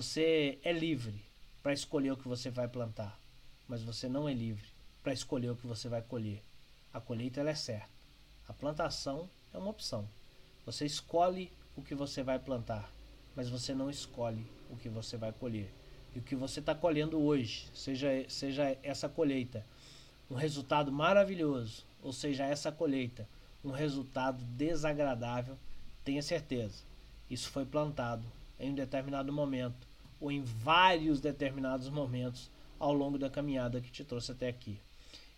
Você é livre para escolher o que você vai plantar, mas você não é livre para escolher o que você vai colher. A colheita é certa. A plantação é uma opção. Você escolhe o que você vai plantar, mas você não escolhe o que você vai colher. E o que você está colhendo hoje, seja, seja essa colheita um resultado maravilhoso, ou seja, essa colheita um resultado desagradável, tenha certeza, isso foi plantado em um determinado momento ou em vários determinados momentos ao longo da caminhada que te trouxe até aqui.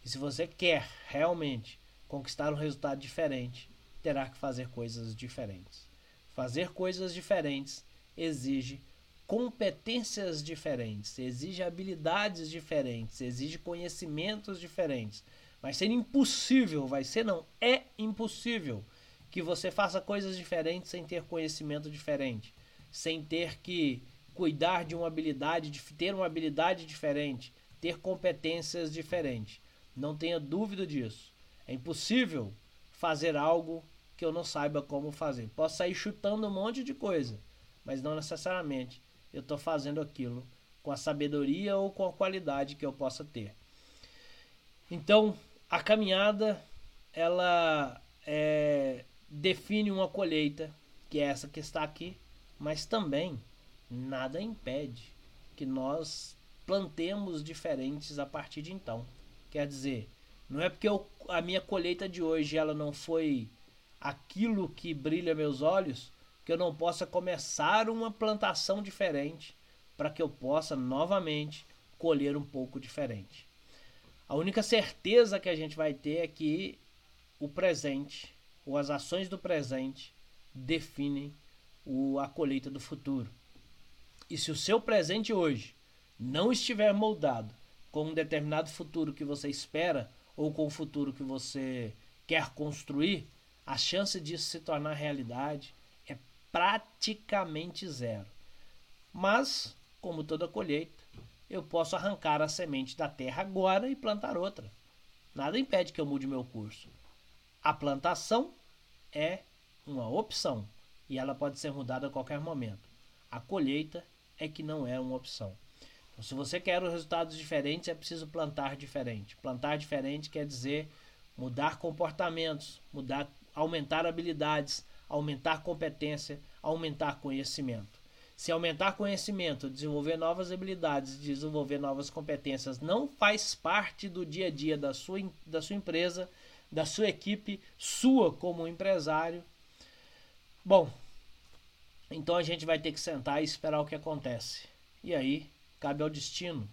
E se você quer realmente conquistar um resultado diferente, terá que fazer coisas diferentes. Fazer coisas diferentes exige competências diferentes, exige habilidades diferentes, exige conhecimentos diferentes. Vai ser impossível, vai ser não, é impossível que você faça coisas diferentes sem ter conhecimento diferente, sem ter que cuidar de uma habilidade, de ter uma habilidade diferente, ter competências diferentes. Não tenha dúvida disso. É impossível fazer algo que eu não saiba como fazer. Posso sair chutando um monte de coisa, mas não necessariamente eu estou fazendo aquilo com a sabedoria ou com a qualidade que eu possa ter. Então, a caminhada ela é, define uma colheita, que é essa que está aqui, mas também nada impede que nós plantemos diferentes a partir de então. Quer dizer, não é porque eu, a minha colheita de hoje ela não foi aquilo que brilha meus olhos que eu não possa começar uma plantação diferente para que eu possa novamente colher um pouco diferente. A única certeza que a gente vai ter é que o presente, ou as ações do presente, definem o, a colheita do futuro. E se o seu presente hoje não estiver moldado com um determinado futuro que você espera, ou com o futuro que você quer construir, a chance disso se tornar realidade é praticamente zero. Mas, como toda colheita, eu posso arrancar a semente da terra agora e plantar outra. Nada impede que eu mude meu curso. A plantação é uma opção e ela pode ser mudada a qualquer momento. A colheita é que não é uma opção. Então, se você quer resultados diferentes, é preciso plantar diferente. Plantar diferente quer dizer mudar comportamentos, mudar, aumentar habilidades, aumentar competência, aumentar conhecimento. Se aumentar conhecimento, desenvolver novas habilidades, desenvolver novas competências não faz parte do dia a dia da sua, da sua empresa, da sua equipe, sua como empresário, bom, então a gente vai ter que sentar e esperar o que acontece. E aí cabe ao destino,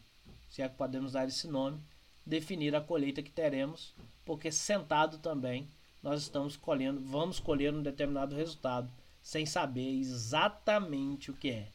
se é que podemos dar esse nome, definir a colheita que teremos, porque sentado também nós estamos colhendo, vamos colher um determinado resultado sem saber exatamente o que é.